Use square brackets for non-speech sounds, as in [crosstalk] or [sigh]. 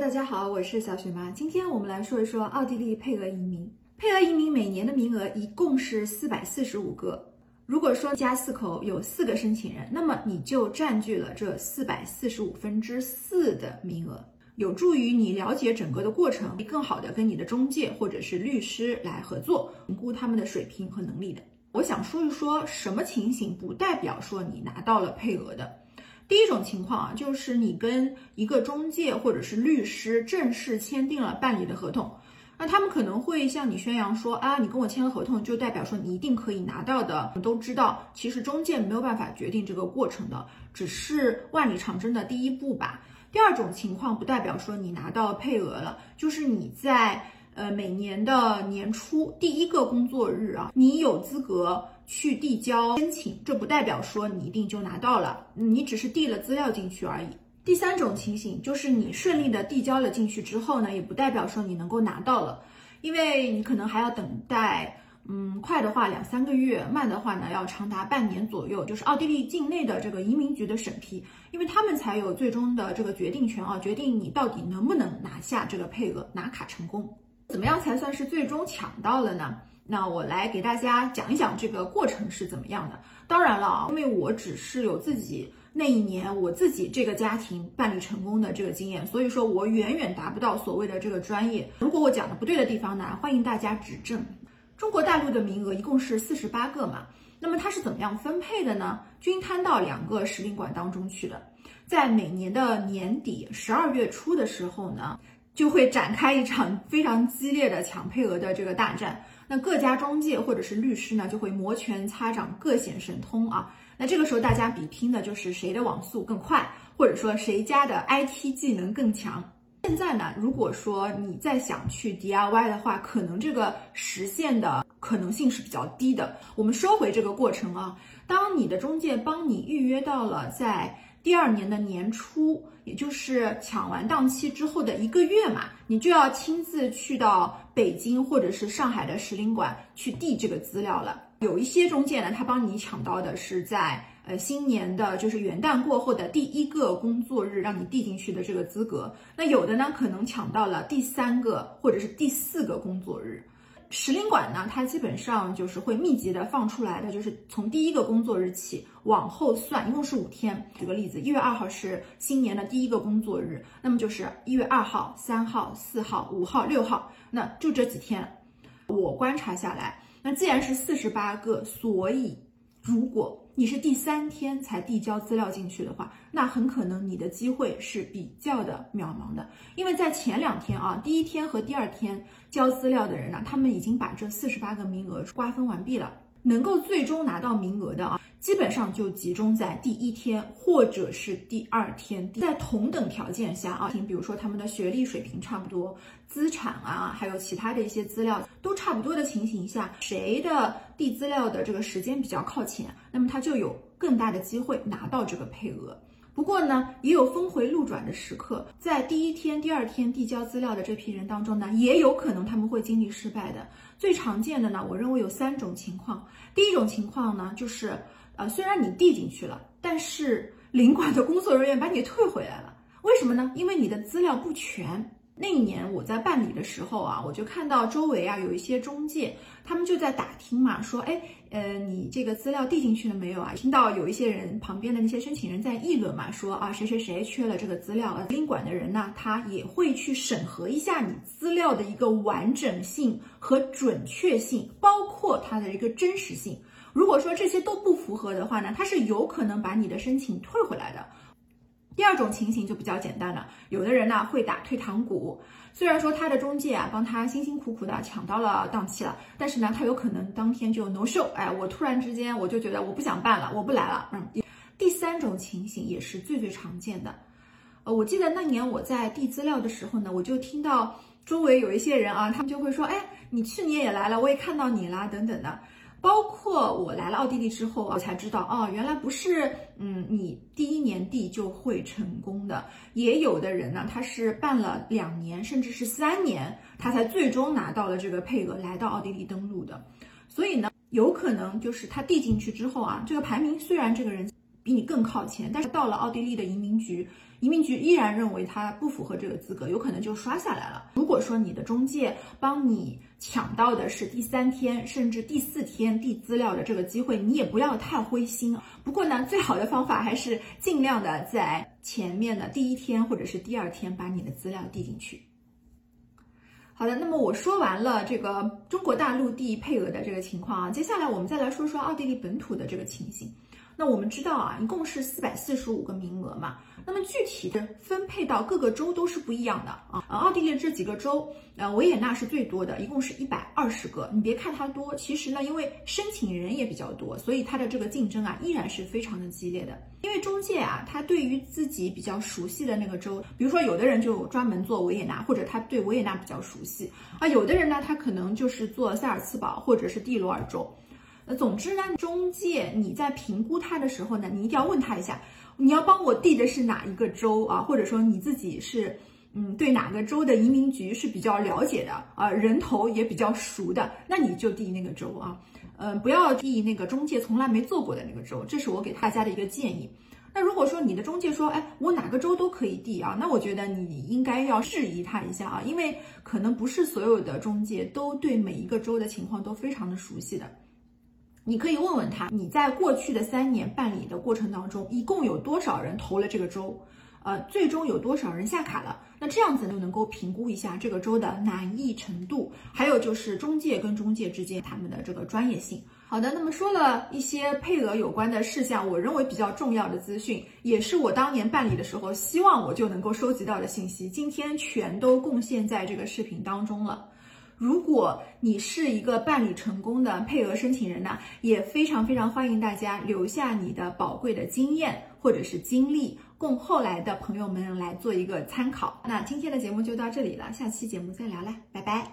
大家好，我是小雪妈。今天我们来说一说奥地利配额移民。配额移民每年的名额一共是四百四十五个。如果说一家四口有四个申请人，那么你就占据了这四百四十五分之四的名额，有助于你了解整个的过程，更好的跟你的中介或者是律师来合作，评估他们的水平和能力的。我想说一说什么情形不代表说你拿到了配额的。第一种情况啊，就是你跟一个中介或者是律师正式签订了办理的合同，那他们可能会向你宣扬说啊，你跟我签了合同，就代表说你一定可以拿到的。我们都知道，其实中介没有办法决定这个过程的，只是万里长征的第一步吧。第二种情况不代表说你拿到配额了，就是你在呃每年的年初第一个工作日啊，你有资格。去递交申请，这不代表说你一定就拿到了，你只是递了资料进去而已。第三种情形就是你顺利的递交了进去之后呢，也不代表说你能够拿到了，因为你可能还要等待，嗯，快的话两三个月，慢的话呢要长达半年左右，就是奥地利境内的这个移民局的审批，因为他们才有最终的这个决定权啊，决定你到底能不能拿下这个配额，拿卡成功。怎么样才算是最终抢到了呢？那我来给大家讲一讲这个过程是怎么样的。当然了啊，因为我只是有自己那一年我自己这个家庭办理成功的这个经验，所以说我远远达不到所谓的这个专业。如果我讲的不对的地方呢，欢迎大家指正。中国大陆的名额一共是四十八个嘛，那么它是怎么样分配的呢？均摊到两个使领馆当中去的。在每年的年底十二月初的时候呢，就会展开一场 [laughs] 非常激烈的抢配额的这个大战。那各家中介或者是律师呢，就会摩拳擦掌，各显神通啊。那这个时候大家比拼的就是谁的网速更快，或者说谁家的 IT 技能更强。现在呢，如果说你再想去 DIY 的话，可能这个实现的可能性是比较低的。我们说回这个过程啊，当你的中介帮你预约到了在。第二年的年初，也就是抢完档期之后的一个月嘛，你就要亲自去到北京或者是上海的使领馆去递这个资料了。有一些中介呢，他帮你抢到的是在呃新年的，就是元旦过后的第一个工作日让你递进去的这个资格。那有的呢，可能抢到了第三个或者是第四个工作日。使领馆呢，它基本上就是会密集的放出来的，就是从第一个工作日起往后算，一共是五天。举个例子，一月二号是新年的第一个工作日，那么就是一月二号、三号、四号、五号、六号，那就这几天。我观察下来，那既然是四十八个，所以。如果你是第三天才递交资料进去的话，那很可能你的机会是比较的渺茫的，因为在前两天啊，第一天和第二天交资料的人呢，他们已经把这四十八个名额瓜分完毕了。能够最终拿到名额的啊，基本上就集中在第一天或者是第二天，在同等条件下啊，你比如说他们的学历水平差不多，资产啊，还有其他的一些资料都差不多的情形下，谁的递资料的这个时间比较靠前，那么他就有更大的机会拿到这个配额。不过呢，也有峰回路转的时刻，在第一天、第二天递交资料的这批人当中呢，也有可能他们会经历失败的。最常见的呢，我认为有三种情况。第一种情况呢，就是呃，虽然你递进去了，但是领馆的工作人员把你退回来了。为什么呢？因为你的资料不全。那一年我在办理的时候啊，我就看到周围啊有一些中介，他们就在打听嘛，说，哎，呃，你这个资料递进去了没有啊？听到有一些人旁边的那些申请人在议论嘛，说啊，谁谁谁缺了这个资料，领馆的人呢，他也会去审核一下你资料的一个完整性和准确性，包括它的一个真实性。如果说这些都不符合的话呢，他是有可能把你的申请退回来的。第二种情形就比较简单了，有的人呢会打退堂鼓，虽然说他的中介啊帮他辛辛苦苦的抢到了档期了，但是呢他有可能当天就 no show，哎，我突然之间我就觉得我不想办了，我不来了。嗯，第三种情形也是最最常见的，呃，我记得那年我在递资料的时候呢，我就听到周围有一些人啊，他们就会说，哎，你去年也来了，我也看到你啦，等等的。包括我来了奥地利之后，我才知道哦，原来不是，嗯，你第一年递就会成功的。也有的人呢，他是办了两年，甚至是三年，他才最终拿到了这个配额，来到奥地利登陆的。所以呢，有可能就是他递进去之后啊，这个排名虽然这个人比你更靠前，但是到了奥地利的移民局，移民局依然认为他不符合这个资格，有可能就刷下来了。如果说你的中介帮你抢到的是第三天甚至第四天递资料的这个机会，你也不要太灰心。不过呢，最好的方法还是尽量的在前面的第一天或者是第二天把你的资料递进去。好的，那么我说完了这个中国大陆递配额的这个情况啊，接下来我们再来说说奥地利本土的这个情形。那我们知道啊，一共是四百四十五个名额嘛。那么具体的分配到各个州都是不一样的啊。呃，奥地利这几个州，呃，维也纳是最多的，一共是一百二十个。你别看它多，其实呢，因为申请人也比较多，所以它的这个竞争啊，依然是非常的激烈的。因为中介啊，他对于自己比较熟悉的那个州，比如说有的人就专门做维也纳，或者他对维也纳比较熟悉啊。有的人呢，他可能就是做萨尔茨堡或者是蒂罗尔州。那总之呢，中介你在评估他的时候呢，你一定要问他一下，你要帮我递的是哪一个州啊？或者说你自己是嗯对哪个州的移民局是比较了解的啊，人头也比较熟的，那你就递那个州啊，嗯，不要递那个中介从来没做过的那个州，这是我给大家的一个建议。那如果说你的中介说，哎，我哪个州都可以递啊，那我觉得你应该要质疑他一下啊，因为可能不是所有的中介都对每一个州的情况都非常的熟悉的。你可以问问他，你在过去的三年办理的过程当中，一共有多少人投了这个州？呃，最终有多少人下卡了？那这样子就能够评估一下这个州的难易程度，还有就是中介跟中介之间他们的这个专业性。好的，那么说了一些配额有关的事项，我认为比较重要的资讯，也是我当年办理的时候希望我就能够收集到的信息，今天全都贡献在这个视频当中了。如果你是一个办理成功的配额申请人呢，也非常非常欢迎大家留下你的宝贵的经验或者是经历，供后来的朋友们来做一个参考。那今天的节目就到这里了，下期节目再聊啦，拜拜。